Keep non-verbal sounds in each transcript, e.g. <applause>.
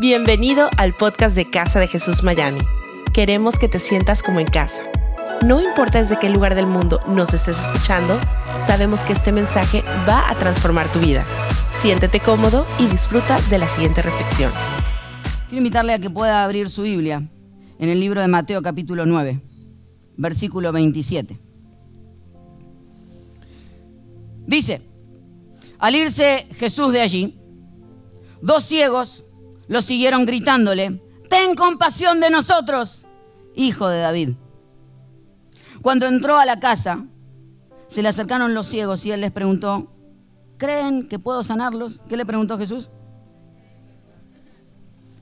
Bienvenido al podcast de Casa de Jesús Miami. Queremos que te sientas como en casa. No importa desde qué lugar del mundo nos estés escuchando, sabemos que este mensaje va a transformar tu vida. Siéntete cómodo y disfruta de la siguiente reflexión. Quiero invitarle a que pueda abrir su Biblia en el libro de Mateo capítulo 9, versículo 27. Dice, al irse Jesús de allí, dos ciegos lo siguieron gritándole, ten compasión de nosotros, hijo de David. Cuando entró a la casa, se le acercaron los ciegos y él les preguntó, ¿creen que puedo sanarlos? ¿Qué le preguntó Jesús?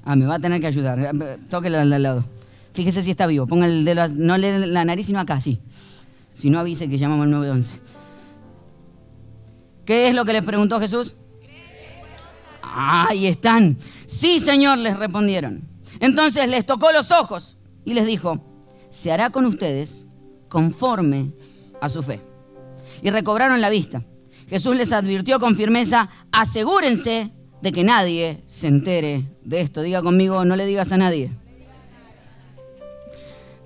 Ah, me va a tener que ayudar. Tóquelo al lado. Fíjese si está vivo. Ponga el dedo, no le la nariz, sino acá, sí. Si no, avise que llamamos al 911. ¿Qué es lo que les preguntó Jesús? Ahí están. Sí, Señor, les respondieron. Entonces les tocó los ojos y les dijo, se hará con ustedes conforme a su fe. Y recobraron la vista. Jesús les advirtió con firmeza, asegúrense de que nadie se entere de esto. Diga conmigo, no le digas a nadie.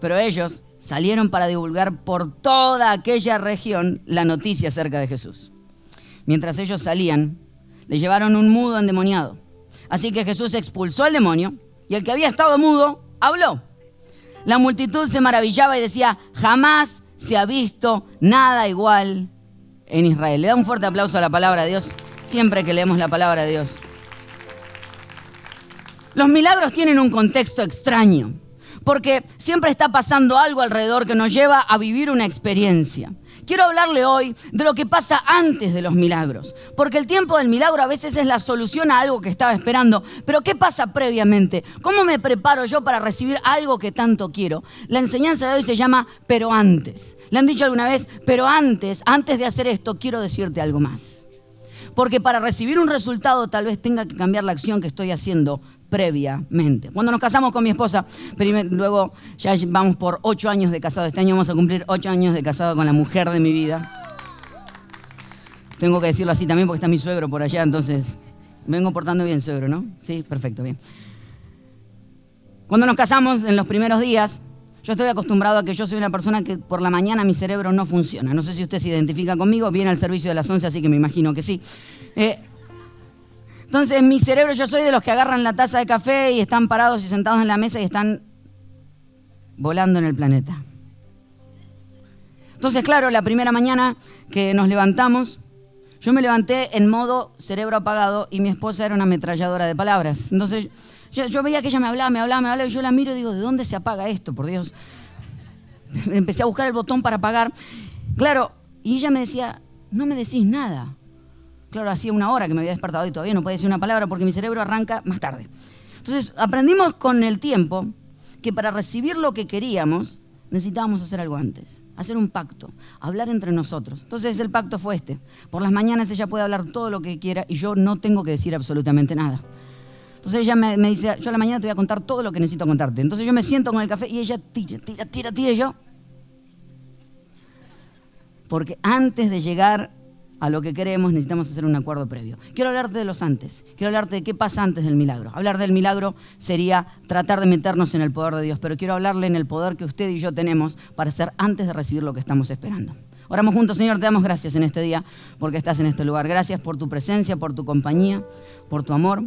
Pero ellos salieron para divulgar por toda aquella región la noticia acerca de Jesús. Mientras ellos salían, le llevaron un mudo endemoniado. Así que Jesús expulsó al demonio y el que había estado mudo habló. La multitud se maravillaba y decía, jamás se ha visto nada igual en Israel. Le da un fuerte aplauso a la palabra de Dios siempre que leemos la palabra de Dios. Los milagros tienen un contexto extraño, porque siempre está pasando algo alrededor que nos lleva a vivir una experiencia. Quiero hablarle hoy de lo que pasa antes de los milagros, porque el tiempo del milagro a veces es la solución a algo que estaba esperando, pero ¿qué pasa previamente? ¿Cómo me preparo yo para recibir algo que tanto quiero? La enseñanza de hoy se llama pero antes. ¿Le han dicho alguna vez, pero antes, antes de hacer esto, quiero decirte algo más? Porque para recibir un resultado tal vez tenga que cambiar la acción que estoy haciendo previamente. Cuando nos casamos con mi esposa, luego ya vamos por ocho años de casado, este año vamos a cumplir ocho años de casado con la mujer de mi vida. Tengo que decirlo así también porque está mi suegro por allá, entonces vengo portando bien, suegro, ¿no? Sí, perfecto, bien. Cuando nos casamos, en los primeros días, yo estoy acostumbrado a que yo soy una persona que por la mañana mi cerebro no funciona. No sé si usted se identifica conmigo, viene al servicio de las 11, así que me imagino que sí. Eh, entonces, mi cerebro, yo soy de los que agarran la taza de café y están parados y sentados en la mesa y están volando en el planeta. Entonces, claro, la primera mañana que nos levantamos, yo me levanté en modo cerebro apagado y mi esposa era una ametralladora de palabras. Entonces, yo, veía que ella me hablaba, me hablaba, me hablaba y yo la miro y digo, ¿de dónde se apaga esto, por Dios? <laughs> Empecé a buscar el botón para apagar. Claro, y ella me decía, no me decís nada. Claro, hacía una hora que me había despertado y todavía no podía decir una palabra porque mi cerebro arranca más tarde. Entonces, aprendimos con el tiempo que para recibir lo que queríamos necesitábamos hacer algo antes, hacer un pacto, hablar entre nosotros. Entonces el pacto fue este. Por las mañanas ella puede hablar todo lo que quiera y yo no tengo que decir absolutamente nada. Entonces ella me, dice, yo a la mañana te voy a contar todo lo que necesito contarte. Entonces yo me siento con el café y ella tira, tira, tira, tira y yo. Porque antes de llegar a lo que queremos, necesitamos hacer un acuerdo previo. Quiero hablarte de los antes, quiero hablarte de qué pasa antes del milagro. Hablar del milagro sería tratar de meternos en el poder de Dios, pero quiero hablarle en el poder que usted y yo tenemos para hacer antes de recibir lo que estamos esperando. Oramos juntos, Señor, te damos gracias en este día porque estás en este lugar. Gracias por tu presencia, por tu compañía, por tu amor.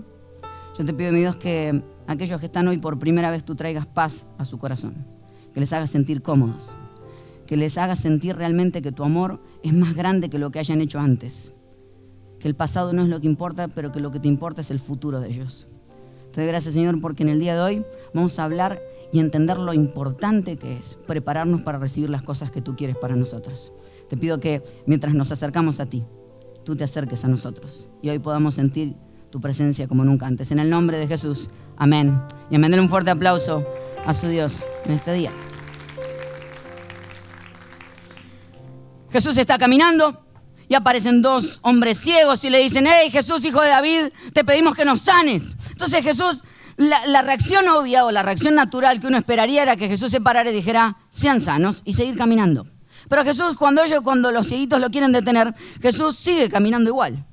Yo te pido, mi Dios, que aquellos que están hoy por primera vez tú traigas paz a su corazón, que les hagas sentir cómodos, que les haga sentir realmente que tu amor es más grande que lo que hayan hecho antes. Que el pasado no es lo que importa, pero que lo que te importa es el futuro de ellos. Te doy gracias, Señor, porque en el día de hoy vamos a hablar y entender lo importante que es prepararnos para recibir las cosas que tú quieres para nosotros. Te pido que mientras nos acercamos a ti, tú te acerques a nosotros y hoy podamos sentir tu presencia como nunca antes. En el nombre de Jesús, amén. Y amén. un fuerte aplauso a su Dios en este día. Jesús está caminando y aparecen dos hombres ciegos y le dicen, hey Jesús, hijo de David, te pedimos que nos sanes. Entonces Jesús, la, reacción obvia o la reacción natural que uno esperaría era que Jesús se parara y dijera, sean sanos y seguir caminando. Pero Jesús, cuando ellos, cuando los cieguitos lo quieren detener, Jesús sigue caminando igual.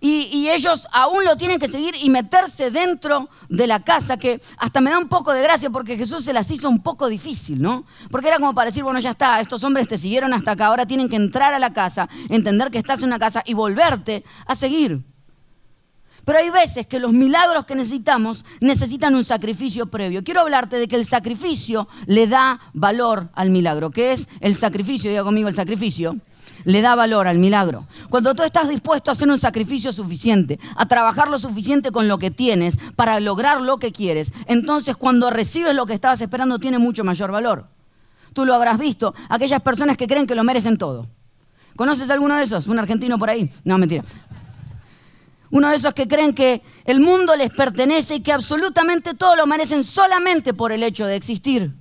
Y, ellos aún lo tienen que seguir y meterse dentro de la casa, que hasta me da un poco de gracia porque Jesús se las hizo un poco difícil, ¿no? Porque era como para decir, bueno, ya está, estos hombres te siguieron hasta acá, ahora tienen que entrar a la casa, entender que estás en una casa y volverte a seguir. Pero hay veces que los milagros que necesitamos necesitan un sacrificio previo. Quiero hablarte de que el sacrificio le da valor al milagro. ¿Qué es el sacrificio? Diga conmigo el sacrificio le da valor al milagro. Cuando tú estás dispuesto a hacer un sacrificio suficiente, a trabajar lo suficiente con lo que tienes para lograr lo que quieres, entonces cuando recibes lo que estabas esperando tiene mucho mayor valor. Tú lo habrás visto, aquellas personas que creen que lo merecen todo. ¿Conoces alguno de esos? ¿Un argentino por ahí? No, mentira. Uno de esos que creen que el mundo les pertenece y que absolutamente todo lo merecen solamente por el hecho de existir.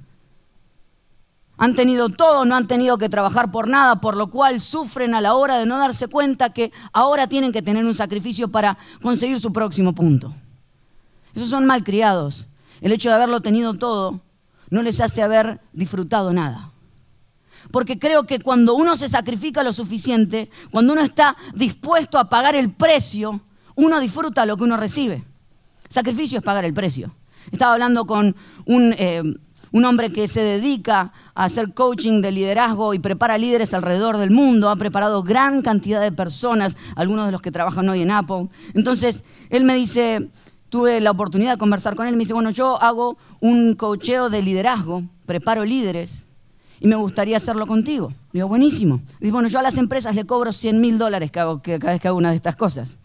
Han tenido todo, no han tenido que trabajar por nada, por lo cual sufren a la hora de no darse cuenta que ahora tienen que tener un sacrificio para conseguir su próximo punto. Esos son malcriados. El hecho de haberlo tenido todo no les hace haber disfrutado nada. Porque creo que cuando uno se sacrifica lo suficiente, cuando uno está dispuesto a pagar el precio, uno disfruta lo que uno recibe. Sacrificio es pagar el precio. Estaba hablando con un, eh, un hombre que se dedica a hacer coaching de liderazgo y prepara líderes alrededor del mundo. Ha preparado gran cantidad de personas, algunos de los que trabajan hoy en Apple. Entonces, él me dice, tuve la oportunidad de conversar con él, me dice, bueno, yo hago un coacheo de liderazgo, preparo líderes y me gustaría hacerlo contigo. Le digo, buenísimo. Dice, bueno, yo a las empresas le cobro 100 mil dólares cada vez que hago una de estas cosas.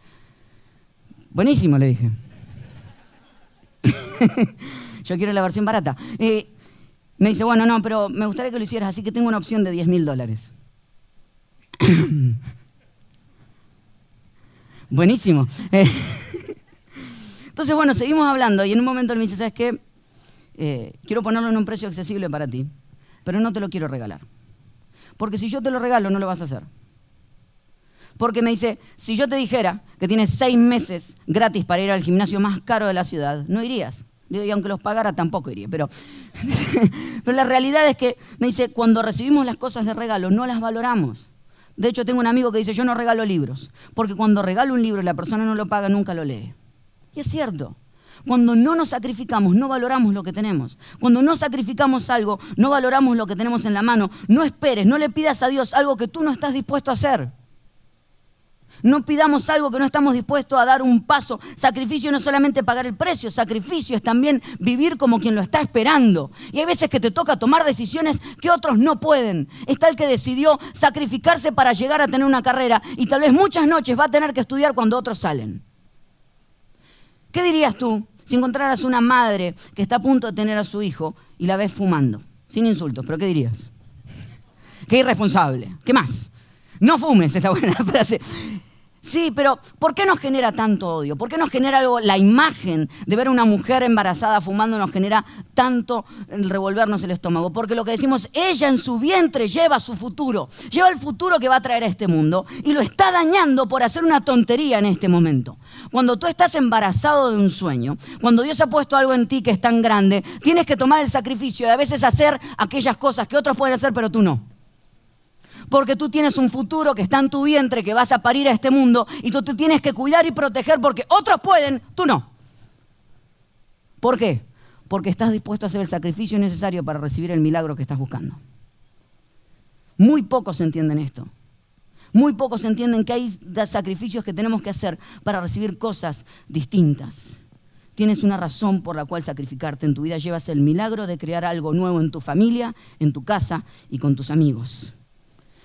Buenísimo, le dije. <laughs> Yo quiero la versión barata. Eh, me dice, bueno, no, pero me gustaría que lo hicieras, así que tengo una opción de 10 mil dólares. <coughs> Buenísimo. Eh, <laughs> entonces, bueno, seguimos hablando y en un momento él me dice, ¿sabes qué? Eh, quiero ponerlo en un precio accesible para ti, pero no te lo quiero regalar. Porque si yo te lo regalo, no lo vas a hacer. Porque me dice, si yo te dijera que tienes seis meses gratis para ir al gimnasio más caro de la ciudad, no irías. Y aunque los pagara tampoco iría. Pero, <laughs> pero la realidad es que me dice, cuando recibimos las cosas de regalo, no las valoramos. De hecho, tengo un amigo que dice, yo no regalo libros, porque cuando regalo un libro y la persona no lo paga, nunca lo lee. Y es cierto. Cuando no nos sacrificamos, no valoramos lo que tenemos. Cuando no sacrificamos algo, no valoramos lo que tenemos en la mano. No esperes, no le pidas a Dios algo que tú no estás dispuesto a hacer. No pidamos algo que no estamos dispuestos a dar un paso. Sacrificio no es solamente pagar el precio, sacrificio es también vivir como quien lo está esperando. Y hay veces que te toca tomar decisiones que otros no pueden. Está el que decidió sacrificarse para llegar a tener una carrera y tal vez muchas noches va a tener que estudiar cuando otros salen. ¿Qué dirías tú si encontraras una madre que está a punto de tener a su hijo y la ves fumando? Sin insultos, pero ¿qué dirías? Qué irresponsable. ¿Qué más? No fumes, esta buena frase. Sí, pero ¿por qué nos genera tanto odio? ¿Por qué nos genera algo, la imagen de ver a una mujer embarazada fumando nos genera tanto revolvernos el estómago? Porque lo que decimos, ella en su vientre lleva su futuro, lleva el futuro que va a traer a este mundo y lo está dañando por hacer una tontería en este momento. Cuando tú estás embarazado de un sueño, cuando Dios ha puesto algo en ti que es tan grande, tienes que tomar el sacrificio de a veces hacer aquellas cosas que otros pueden hacer pero tú no porque tú tienes un futuro que está en tu vientre, que vas a parir a este mundo y tú te tienes que cuidar y proteger porque otros pueden, tú no. ¿Por qué? Porque estás dispuesto a hacer el sacrificio necesario para recibir el milagro que estás buscando. Muy pocos entienden esto. Muy pocos entienden que hay sacrificios que tenemos que hacer para recibir cosas distintas. Tienes una razón por la cual sacrificarte en tu vida. Llevas el milagro de crear algo nuevo en tu familia, en tu casa y con tus amigos.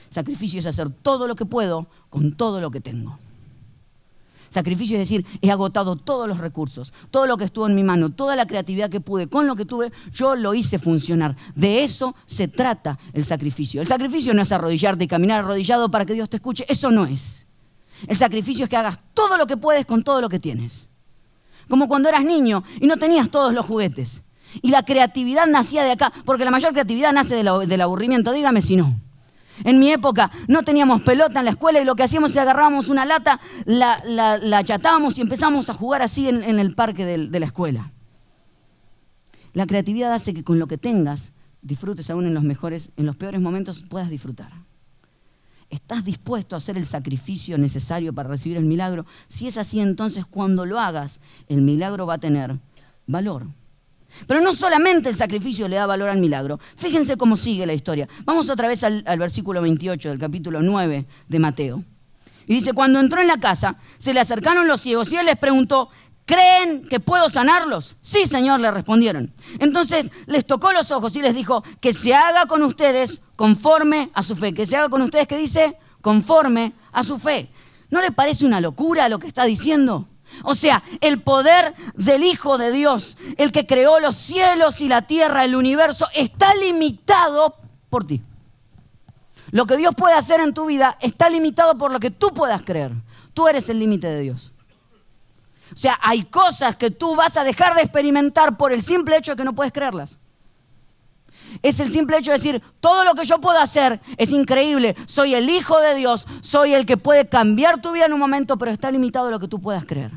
Sacrificio es hacer todo lo que puedo con todo lo que tengo. Sacrificio es decir, he agotado todos los recursos, todo lo que estuvo en mi mano, toda la creatividad que pude, con lo que tuve, yo lo hice funcionar. De eso se trata el sacrificio. El sacrificio no es arrodillarte y caminar arrodillado para que Dios te escuche, eso no es. El sacrificio es que hagas todo lo que puedes con todo lo que tienes. Como cuando eras niño y no tenías todos los juguetes. Y la creatividad nacía de acá, porque la mayor creatividad nace del aburrimiento, dígame si no. En mi época no teníamos pelota en la escuela y lo que hacíamos es agarrábamos una lata, la, la, achatábamos y empezamos a jugar así en, el parque de, de la escuela. La creatividad hace que con lo que tengas disfrutes aún en los mejores, en los peores momentos puedas disfrutar. ¿Estás dispuesto a hacer el sacrificio necesario para recibir el milagro? Si es así, entonces cuando lo hagas, el milagro va a tener valor. Pero no solamente el sacrificio le da valor al milagro. Fíjense cómo sigue la historia. Vamos otra vez al, versículo 28 del capítulo 9 de Mateo. Y dice, cuando entró en la casa, se le acercaron los ciegos y él les preguntó, ¿creen que puedo sanarlos? Sí, Señor, le respondieron. Entonces les tocó los ojos y les dijo, que se haga con ustedes conforme a su fe. Que se haga con ustedes, ¿qué dice? Conforme a su fe. ¿No le parece una locura lo que está diciendo? O sea, el poder del Hijo de Dios, el que creó los cielos y la tierra, el universo, está limitado por ti. Lo que Dios puede hacer en tu vida está limitado por lo que tú puedas creer. Tú eres el límite de Dios. O sea, hay cosas que tú vas a dejar de experimentar por el simple hecho de que no puedes creerlas. Es el simple hecho de decir, todo lo que yo puedo hacer es increíble, soy el Hijo de Dios, soy el que puede cambiar tu vida en un momento, pero está limitado a lo que tú puedas creer.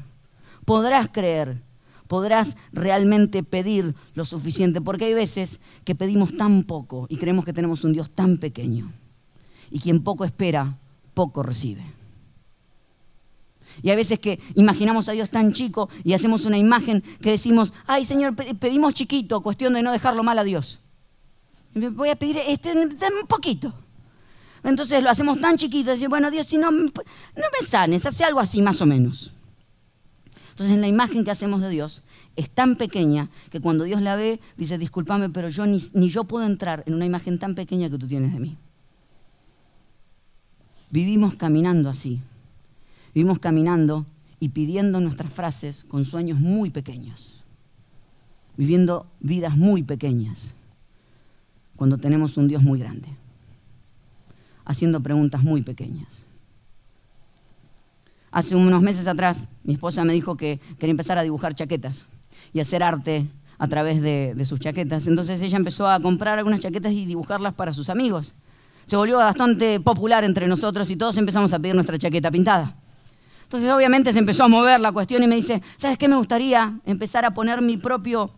Podrás creer, podrás realmente pedir lo suficiente, porque hay veces que pedimos tan poco y creemos que tenemos un Dios tan pequeño. Y quien poco espera, poco recibe. Y hay veces que imaginamos a Dios tan chico y hacemos una imagen que decimos, ay Señor, pedimos chiquito, cuestión de no dejarlo mal a Dios. Voy a pedir este, un poquito. Entonces lo hacemos tan chiquito, decir, bueno Dios, si no, no me sanes, hace algo así más o menos. Entonces en la imagen que hacemos de Dios es tan pequeña que cuando Dios la ve, dice, discúlpame, pero yo ni yo puedo entrar en una imagen tan pequeña que tú tienes de mí. Vivimos caminando así. Vivimos caminando y pidiendo nuestras frases con sueños muy pequeños. Viviendo vidas muy pequeñas cuando tenemos un Dios muy grande. Haciendo preguntas muy pequeñas. Hace unos meses atrás, mi esposa me dijo que quería empezar a dibujar chaquetas y hacer arte a través de, sus chaquetas. Entonces ella empezó a comprar algunas chaquetas y dibujarlas para sus amigos. Se volvió bastante popular entre nosotros y todos empezamos a pedir nuestra chaqueta pintada. Entonces obviamente se empezó a mover la cuestión y me dice, ¿sabes qué me gustaría? Empezar a poner mi propio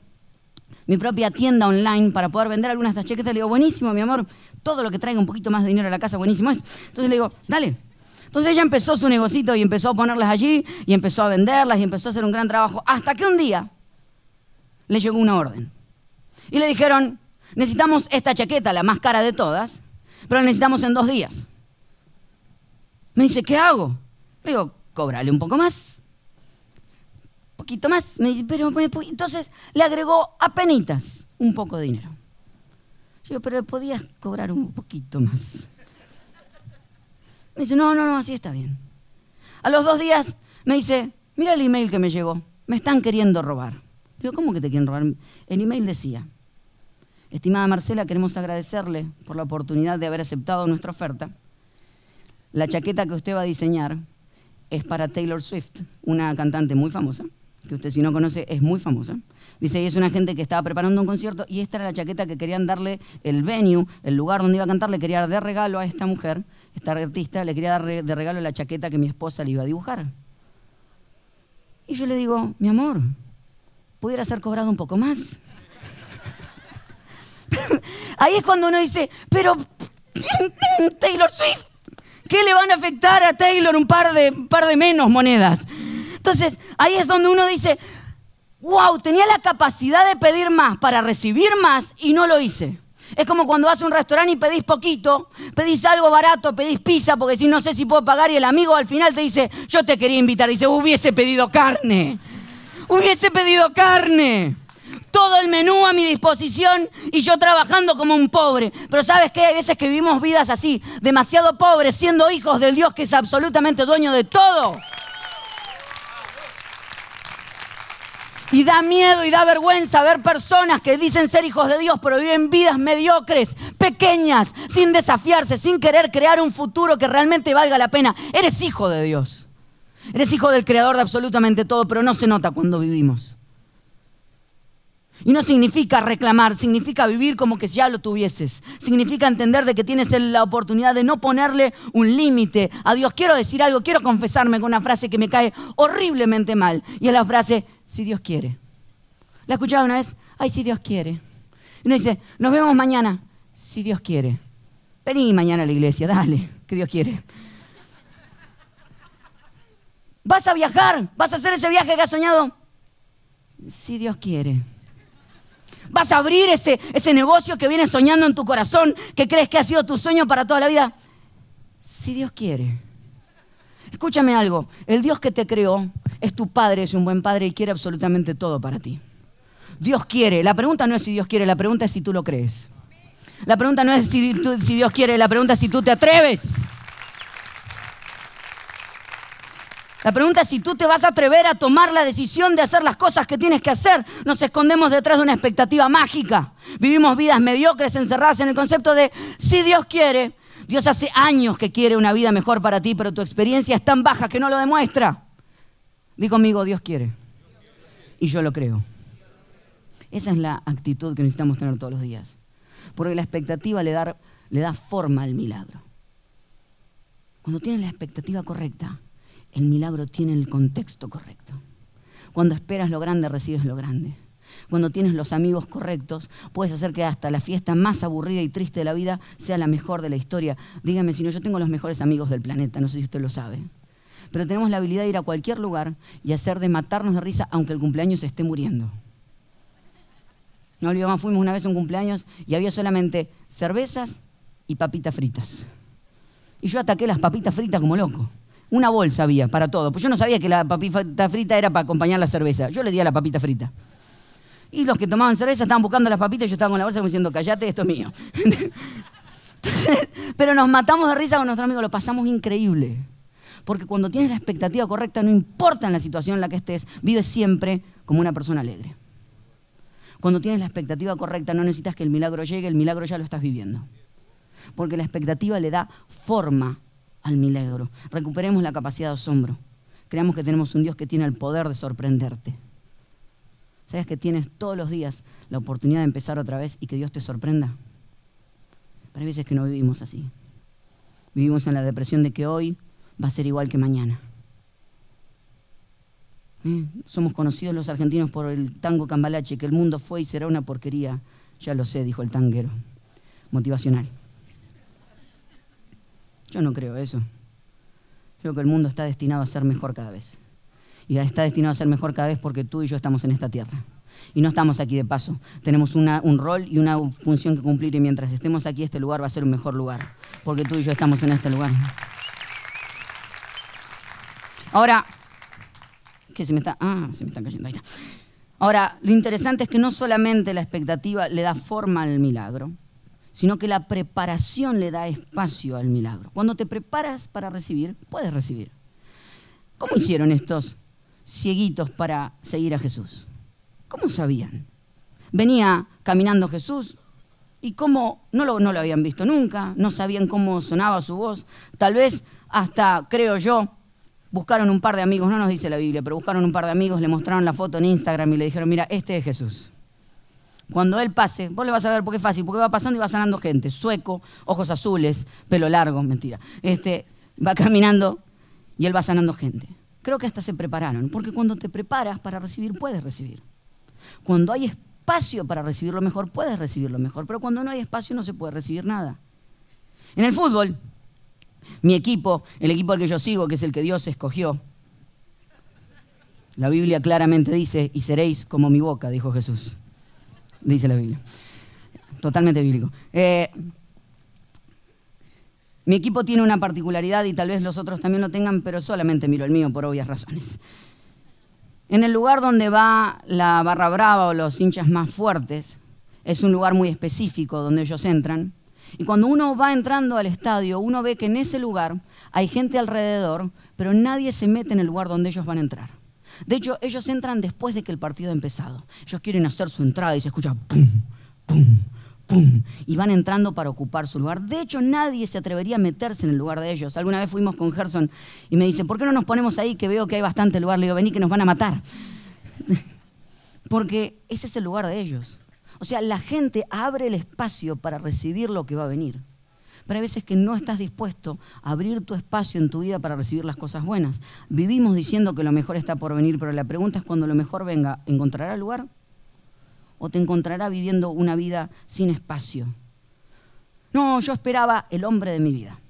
mi propia tienda online para poder vender algunas de estas chaquetas. Le digo, buenísimo, mi amor, todo lo que traiga un poquito más de dinero a la casa, buenísimo es. Entonces le digo, dale, entonces ella empezó su negocito y empezó a ponerlas allí y empezó a venderlas y empezó a hacer un gran trabajo. Hasta que un día le llegó una orden. Y le dijeron, necesitamos esta chaqueta, la más cara de todas, pero la necesitamos en dos días. Me dice, ¿qué hago? Le digo, cóbrale un poco más. Poquito más. Me dice, pero entonces le agregó a penitas un poco de dinero. Yo pero podías cobrar un poquito más. Me dice, no, no, no, así está bien. A los dos días me dice, mira el email que me llegó, me están queriendo robar. Digo, ¿cómo que te quieren robar? El email decía, estimada Marcela, queremos agradecerle por la oportunidad de haber aceptado nuestra oferta. La chaqueta que usted va a diseñar es para Taylor Swift, una cantante muy famosa, que usted si no conoce es muy famosa. Dice, y es una gente que estaba preparando un concierto y esta era la chaqueta que querían darle el venue, el lugar donde iba a cantar, le quería dar de regalo a esta mujer, esta artista, le quería dar de regalo la chaqueta que mi esposa le iba a dibujar. Y yo le digo, mi amor, ¿pudiera ser cobrado un poco más? <laughs> Ahí es cuando uno dice, pero Taylor Swift, ¿qué le van a afectar a Taylor un par de, un par de menos monedas? Entonces, ahí es donde uno dice, wow, tenía la capacidad de pedir más para recibir más y no lo hice. Es como cuando vas a un restaurante y pedís poquito, pedís algo barato, pedís pizza porque si no sé si puedo pagar y el amigo al final te dice, yo te quería invitar, dice, hubiese pedido carne, hubiese pedido carne. Todo el menú a mi disposición y yo trabajando como un pobre. Pero sabes qué, hay veces que vivimos vidas así, demasiado pobres, siendo hijos del Dios que es absolutamente dueño de todo. Y da miedo y da vergüenza ver personas que dicen ser hijos de Dios, pero viven vidas mediocres, pequeñas, sin desafiarse, sin querer crear un futuro que realmente valga la pena. Eres hijo de Dios. Eres hijo del creador de absolutamente todo, pero no se nota cuando vivimos. Y no significa reclamar, significa vivir como que ya lo tuvieses. Significa entender de que tienes la oportunidad de no ponerle un límite a Dios. Quiero decir algo, quiero confesarme con una frase que me cae horriblemente mal. Y es la frase, si Dios quiere. ¿La escuchado una vez? Ay, si Dios quiere. Y uno dice, nos vemos mañana, si Dios quiere. Vení mañana a la iglesia, dale, que Dios quiere. ¿Vas a viajar? ¿Vas a hacer ese viaje que has soñado? Si Dios quiere. ¿Vas a abrir ese, ese negocio que vienes soñando en tu corazón, que crees que ha sido tu sueño para toda la vida? Si Dios quiere. Escúchame algo, el Dios que te creó es tu Padre, es un buen Padre y quiere absolutamente todo para ti. Dios quiere, la pregunta no es si Dios quiere, la pregunta es si tú lo crees. La pregunta no es si, Dios quiere, la pregunta es si tú te atreves. La pregunta es si tú te vas a atrever a tomar la decisión de hacer las cosas que tienes que hacer. Nos escondemos detrás de una expectativa mágica. Vivimos vidas mediocres encerradas en el concepto de si Dios quiere. Dios hace años que quiere una vida mejor para ti, pero tu experiencia es tan baja que no lo demuestra. Di conmigo, Dios quiere. Y yo lo creo. Esa es la actitud que necesitamos tener todos los días. Porque la expectativa le da, le da forma al milagro. Cuando tienes la expectativa correcta, el milagro tiene el contexto correcto. Cuando esperas lo grande, recibes lo grande. Cuando tienes los amigos correctos, puedes hacer que hasta la fiesta más aburrida y triste de la vida sea la mejor de la historia. Dígame si no, yo tengo los mejores amigos del planeta, no sé si usted lo sabe. Pero tenemos la habilidad de ir a cualquier lugar y hacer de matarnos de risa aunque el cumpleaños se esté muriendo. No olvidamos, fuimos una vez un cumpleaños y había solamente cervezas y papitas fritas. Y yo ataqué las papitas fritas como loco. Una bolsa había para todo. Pues yo no sabía que la papita frita era para acompañar la cerveza. Yo le di a la papita frita. Y los que tomaban cerveza estaban buscando las papitas y yo estaba con la bolsa como diciendo, callate, esto es mío. <laughs> Pero nos matamos de risa con nuestro amigo, lo pasamos increíble. Porque cuando tienes la expectativa correcta, no importa en la situación en la que estés, vives siempre como una persona alegre. Cuando tienes la expectativa correcta, no necesitas que el milagro llegue, el milagro ya lo estás viviendo. Porque la expectativa le da forma al milagro. Recuperemos la capacidad de asombro. Creamos que tenemos un Dios que tiene el poder de sorprenderte. ¿Sabes que tienes todos los días la oportunidad de empezar otra vez y que Dios te sorprenda? Pero hay veces que no vivimos así. Vivimos en la depresión de que hoy va a ser igual que mañana. ¿Eh? Somos conocidos los argentinos por el tango cambalache, que el mundo fue y será una porquería. Ya lo sé, dijo el tanguero. Motivacional. Yo no creo eso. Creo que el mundo está destinado a ser mejor cada vez. Y está destinado a ser mejor cada vez porque tú y yo estamos en esta tierra. Y no estamos aquí de paso. Tenemos un rol y una función que cumplir y mientras estemos aquí este lugar va a ser un mejor lugar. Porque tú y yo estamos en este lugar. Ahora, ¿qué se me está? Ah, se me está cayendo. Ahí está. Ahora, lo interesante es que no solamente la expectativa le da forma al milagro, sino que la preparación le da espacio al milagro. Cuando te preparas para recibir, puedes recibir. ¿Cómo hicieron estos cieguitos para seguir a Jesús? ¿Cómo sabían? Venía caminando Jesús y cómo no lo habían visto nunca, no sabían cómo sonaba su voz. Tal vez hasta, creo yo, buscaron un par de amigos, no nos dice la Biblia, pero buscaron un par de amigos, le mostraron la foto en Instagram y le dijeron, mira, este es Jesús. Cuando él pase, vos le vas a ver porque es fácil, porque va pasando y va sanando gente. Sueco, ojos azules, pelo largo, mentira. Este, va caminando y él va sanando gente. Creo que hasta se prepararon, porque cuando te preparas para recibir, puedes recibir. Cuando hay espacio para recibir lo mejor, puedes recibir lo mejor, pero cuando no hay espacio no se puede recibir nada. En el fútbol, mi equipo, el equipo al que yo sigo, que es el que Dios escogió, la Biblia claramente dice, y seréis como mi boca, dijo Jesús dice la Biblia. Totalmente bíblico. Eh, mi equipo tiene una particularidad y tal vez los otros también lo tengan, pero solamente miro el mío por obvias razones. En el lugar donde va la barra brava o los hinchas más fuertes, es un lugar muy específico donde ellos entran. Y cuando uno va entrando al estadio, uno ve que en ese lugar hay gente alrededor, pero nadie se mete en el lugar donde ellos van a entrar. De hecho, ellos entran después de que el partido ha empezado. Ellos quieren hacer su entrada y se escucha pum, pum, pum. Y van entrando para ocupar su lugar. De hecho, nadie se atrevería a meterse en el lugar de ellos. Alguna vez fuimos con Gerson y me dice, ¿por qué no nos ponemos ahí que veo que hay bastante lugar? Le digo, vení que nos van a matar. <laughs> Porque ese es el lugar de ellos. O sea, la gente abre el espacio para recibir lo que va a venir. Pero hay veces que no estás dispuesto a abrir tu espacio en tu vida para recibir las cosas buenas. Vivimos diciendo que lo mejor está por venir, pero la pregunta es cuando lo mejor venga, ¿encontrará lugar? ¿O te encontrará viviendo una vida sin espacio? No, yo esperaba el hombre de mi vida.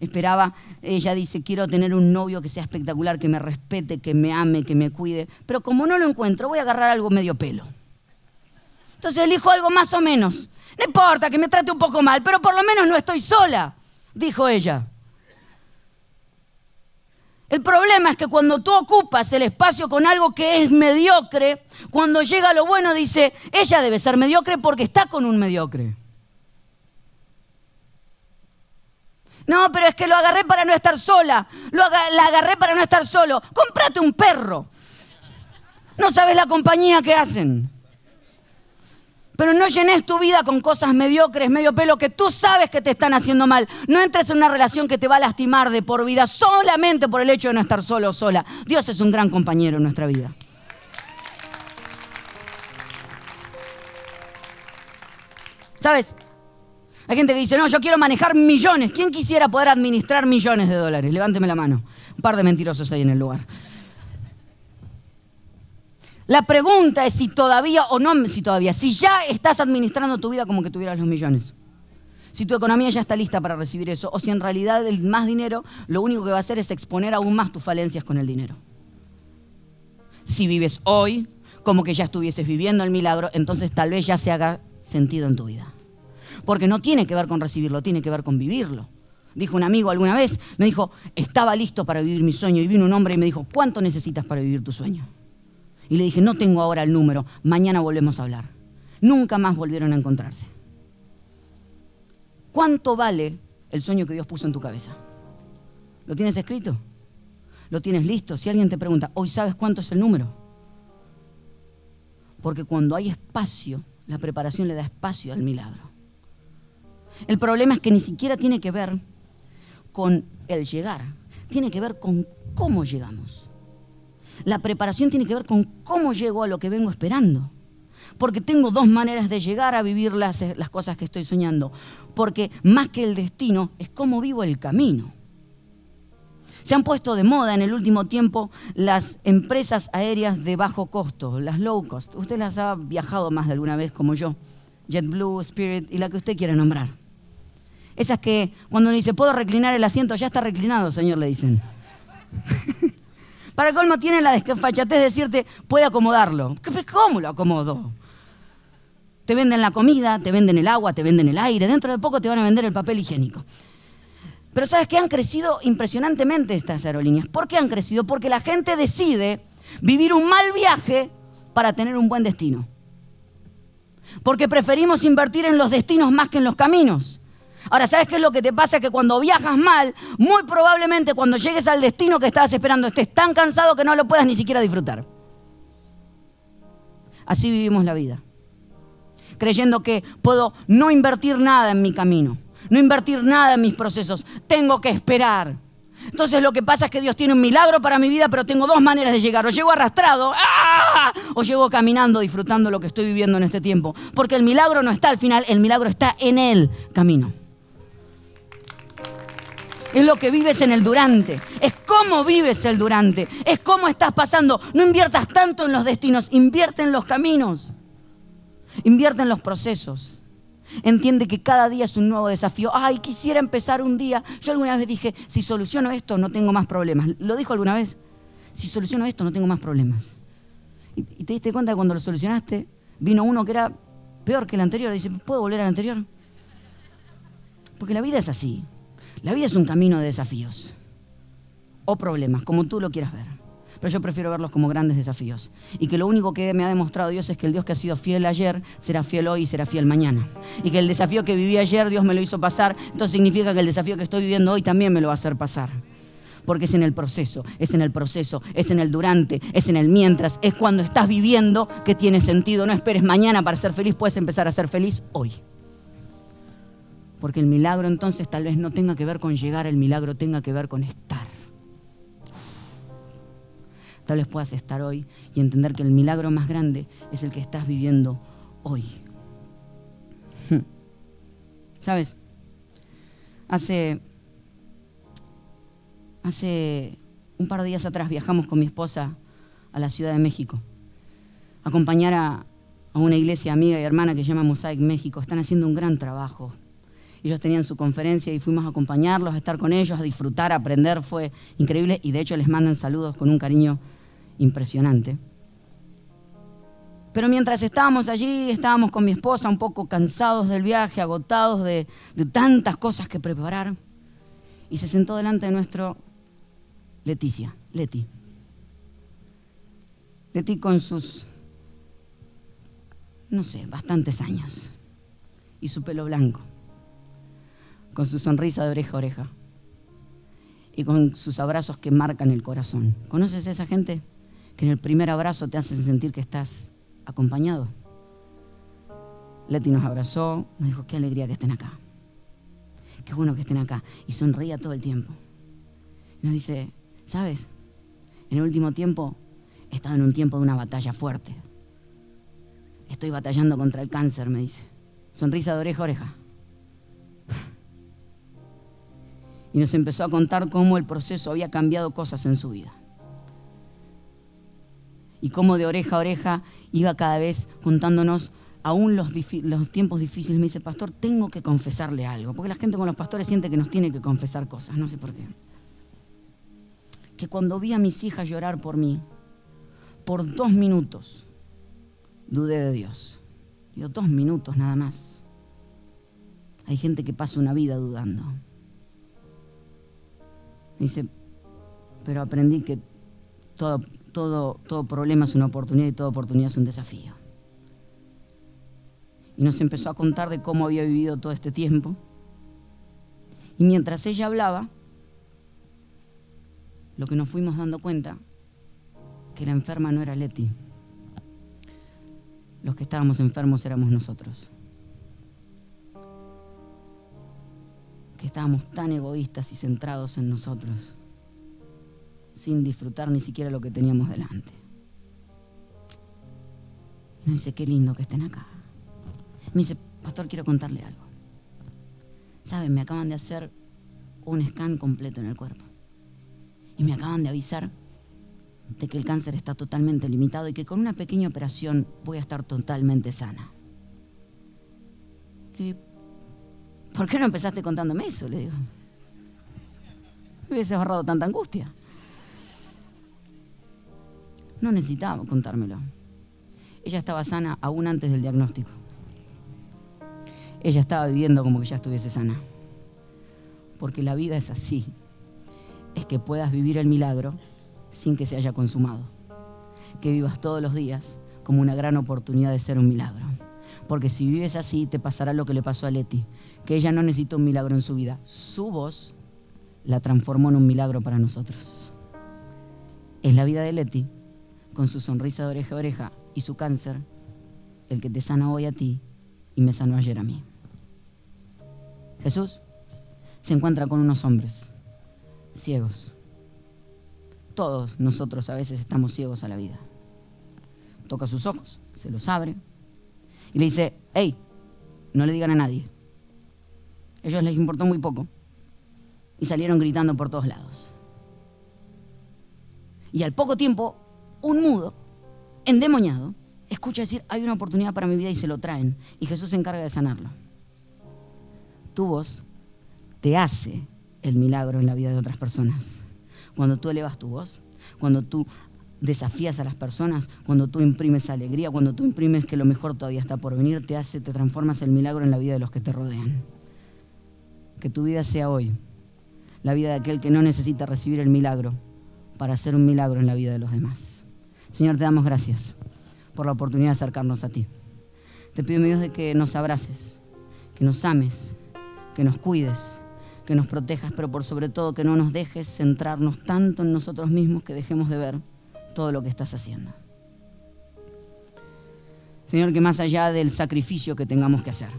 Esperaba, ella dice, quiero tener un novio que sea espectacular, que me respete, que me ame, que me cuide. Pero como no lo encuentro, voy a agarrar algo medio pelo. Entonces elijo algo más o menos. No importa que me trate un poco mal, pero por lo menos no estoy sola, dijo ella. El problema es que cuando tú ocupas el espacio con algo que es mediocre, cuando llega lo bueno dice, ella debe ser mediocre porque está con un mediocre. No, pero es que lo agarré para no estar sola. Lo la agarré para no estar solo. Cómprate un perro. No sabes la compañía que hacen. Pero no llenes tu vida con cosas mediocres, medio pelo, que tú sabes que te están haciendo mal. No entres en una relación que te va a lastimar de por vida solamente por el hecho de no estar solo o sola. Dios es un gran compañero en nuestra vida. ¿Sabes? Hay gente que dice, no, yo quiero manejar millones. ¿Quién quisiera poder administrar millones de dólares? Levánteme la mano. Un par de mentirosos ahí en el lugar. La pregunta es si todavía, o no si todavía, si ya estás administrando tu vida como que tuvieras los millones. Si tu economía ya está lista para recibir eso, o si en realidad el más dinero lo único que va a hacer es exponer aún más tus falencias con el dinero. Si vives hoy como que ya estuvieses viviendo el milagro, entonces tal vez ya se haga sentido en tu vida. Porque no tiene que ver con recibirlo, tiene que ver con vivirlo. Dijo un amigo alguna vez, me dijo, estaba listo para vivir mi sueño y vino un hombre y me dijo, ¿cuánto necesitas para vivir tu sueño? Y le dije, no tengo ahora el número, mañana volvemos a hablar. Nunca más volvieron a encontrarse. ¿Cuánto vale el sueño que Dios puso en tu cabeza? ¿Lo tienes escrito? ¿Lo tienes listo? Si alguien te pregunta, ¿hoy sabes cuánto es el número? Porque cuando hay espacio, la preparación le da espacio al milagro. El problema es que ni siquiera tiene que ver con el llegar, tiene que ver con cómo llegamos. La preparación tiene que ver con cómo llego a lo que vengo esperando. Porque tengo dos maneras de llegar a vivir las, las, cosas que estoy soñando. Porque más que el destino es cómo vivo el camino. Se han puesto de moda en el último tiempo las empresas aéreas de bajo costo, las low cost. Usted las ha viajado más de alguna vez como yo. JetBlue, Spirit y la que usted quiera nombrar. Esas que cuando dice, ¿puedo reclinar el asiento? Ya está reclinado, señor, le dicen. <laughs> Para colmo tiene la desfachatez de decirte, puede acomodarlo. ¿Cómo lo acomodo? Te venden la comida, te venden el agua, te venden el aire. Dentro de poco te van a vender el papel higiénico. Pero sabes que han crecido impresionantemente estas aerolíneas. ¿Por qué han crecido? Porque la gente decide vivir un mal viaje para tener un buen destino. Porque preferimos invertir en los destinos más que en los caminos. Ahora, ¿sabes qué es lo que te pasa? Que cuando viajas mal, muy probablemente cuando llegues al destino que estabas esperando, estés tan cansado que no lo puedas ni siquiera disfrutar. Así vivimos la vida. Creyendo que puedo no invertir nada en mi camino, no invertir nada en mis procesos. Tengo que esperar. Entonces lo que pasa es que Dios tiene un milagro para mi vida, pero tengo dos maneras de llegar. O llego arrastrado, ¡ah! o llego caminando, disfrutando lo que estoy viviendo en este tiempo. Porque el milagro no está al final, el milagro está en el camino es lo que vives en el durante, es cómo vives el durante, es cómo estás pasando. No inviertas tanto en los destinos, invierte en los caminos, invierte en los procesos. Entiende que cada día es un nuevo desafío. Ay, quisiera empezar un día. Yo alguna vez dije, si soluciono esto, no tengo más problemas. ¿Lo dijo alguna vez? Si soluciono esto, no tengo más problemas. Y, te diste cuenta que cuando lo solucionaste, vino uno que era peor que el anterior. Y dice, ¿puedo volver al anterior? Porque la vida es así. La vida es un camino de desafíos o problemas, como tú lo quieras ver. Pero yo prefiero verlos como grandes desafíos. Y que lo único que me ha demostrado Dios es que el Dios que ha sido fiel ayer será fiel hoy y será fiel mañana. Y que el desafío que viví ayer Dios me lo hizo pasar, entonces significa que el desafío que estoy viviendo hoy también me lo va a hacer pasar. Porque es en el proceso, es en el proceso, es en el durante, es en el mientras, es cuando estás viviendo que tiene sentido. No esperes mañana para ser feliz, puedes empezar a ser feliz hoy. Porque el milagro entonces tal vez no tenga que ver con llegar, el milagro tenga que ver con estar. Tal vez puedas estar hoy y entender que el milagro más grande es el que estás viviendo hoy. ¿Sabes? Hace, hace un par de días atrás viajamos con mi esposa a la Ciudad de México acompañar a, a una iglesia amiga y hermana que se llama Mosaic México. Están haciendo un gran trabajo Ellos tenían su conferencia y fuimos a acompañarlos, a estar con ellos, a disfrutar, a aprender. Fue increíble y de hecho les mandan saludos con un cariño impresionante. Pero mientras estábamos allí, estábamos con mi esposa un poco cansados del viaje, agotados de, de tantas cosas que preparar. Y se sentó delante de nuestro Leticia, Leti. Leti con sus, no sé, bastantes años. Y su pelo blanco. Con su sonrisa de oreja a oreja. Y con sus abrazos que marcan el corazón. ¿Conoces a esa gente? Que en el primer abrazo te hacen sentir que estás acompañado. Leti nos abrazó, nos dijo, qué alegría que estén acá. Qué bueno que estén acá. Y sonreía todo el tiempo. Nos dice, ¿sabes? En el último tiempo he estado en un tiempo de una batalla fuerte. Estoy batallando contra el cáncer, me dice. Sonrisa de oreja a oreja. Y nos empezó a contar cómo el proceso había cambiado cosas en su vida. Y cómo de oreja a oreja iba cada vez contándonos aún los, los, tiempos difíciles. Me dice, pastor, tengo que confesarle algo. Porque la gente con los pastores siente que nos tiene que confesar cosas, no sé por qué. Que cuando vi a mis hijas llorar por mí, por dos minutos, dudé de Dios. Digo, dos minutos nada más. Hay gente que pasa una vida dudando. Dice, pero aprendí que todo, todo, todo problema es una oportunidad y toda oportunidad es un desafío. Y nos empezó a contar de cómo había vivido todo este tiempo. Y mientras ella hablaba, lo que nos fuimos dando cuenta, que la enferma no era Leti. Los que estábamos enfermos éramos nosotros. Que estábamos tan egoístas y centrados en nosotros, sin disfrutar ni siquiera lo que teníamos delante. Me dice, qué lindo que estén acá. Me dice, pastor, quiero contarle algo. Saben, me acaban de hacer un scan completo en el cuerpo. Y me acaban de avisar de que el cáncer está totalmente limitado y que con una pequeña operación voy a estar totalmente sana. ¿Por qué no empezaste contándome eso? Le digo. Me hubiese ahorrado tanta angustia. No necesitaba contármelo. Ella estaba sana aún antes del diagnóstico ella estaba viviendo como que ya estuviese sana. Porque la vida es así. Es que puedas vivir el milagro sin que se haya consumado. Que vivas todos los días como una gran oportunidad de ser un milagro. Porque si vives así, te pasará lo que le pasó a Leti, que ella no necesitó un milagro en su vida. Su voz la transformó en un milagro para nosotros. Es la vida de Leti, con su sonrisa de oreja a oreja y su cáncer, el que te sana hoy a ti y me sanó ayer a mí. Jesús se encuentra con unos hombres ciegos. Todos nosotros a veces estamos ciegos a la vida. Toca sus ojos, se los abre y le dice, hey, no le digan a nadie. ellos les importó muy poco y salieron gritando por todos lados. Y al poco tiempo, un mudo, endemoniado, escucha decir, hay una oportunidad para mi vida y se lo traen. Y Jesús se encarga de sanarlo tu voz te hace el milagro en la vida de otras personas. Cuando tú elevas tu voz, cuando tú desafías a las personas, cuando tú imprimes alegría, cuando tú imprimes que lo mejor todavía está por venir, te hace, te transformas el milagro en la vida de los que te rodean. Que tu vida sea hoy la vida de aquel que no necesita recibir el milagro para hacer un milagro en la vida de los demás. Señor, te damos gracias por la oportunidad de acercarnos a ti. Te pido, mi Dios, de que nos abraces, que nos ames, que nos cuides, que nos protejas, pero por sobre todo que no nos dejes centrarnos tanto en nosotros mismos que dejemos de ver todo lo que estás haciendo. Señor, que más allá del sacrificio que tengamos que hacer,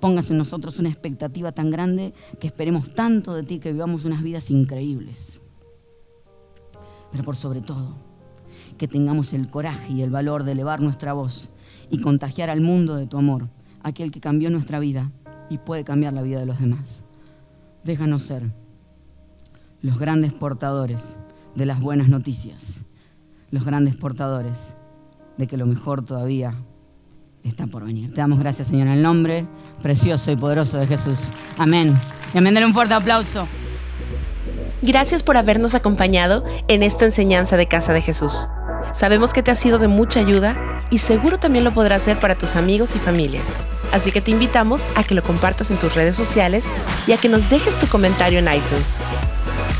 pongas en nosotros una expectativa tan grande que esperemos tanto de ti, que vivamos unas vidas increíbles. Pero por sobre todo, que tengamos el coraje y el valor de elevar nuestra voz y contagiar al mundo de tu amor, aquel que cambió nuestra vida y puede cambiar la vida de los demás. Déjanos ser los grandes portadores de las buenas noticias, los grandes portadores de que lo mejor todavía está por venir. Te damos gracias, Señor, en el nombre precioso y poderoso de Jesús. Amén. Y amén, un fuerte aplauso. Gracias por habernos acompañado en esta enseñanza de Casa de Jesús. Sabemos que te ha sido de mucha ayuda y seguro también lo podrás hacer para tus amigos y familia. Así que te invitamos a que lo compartas en tus redes sociales y a que nos dejes tu comentario en iTunes.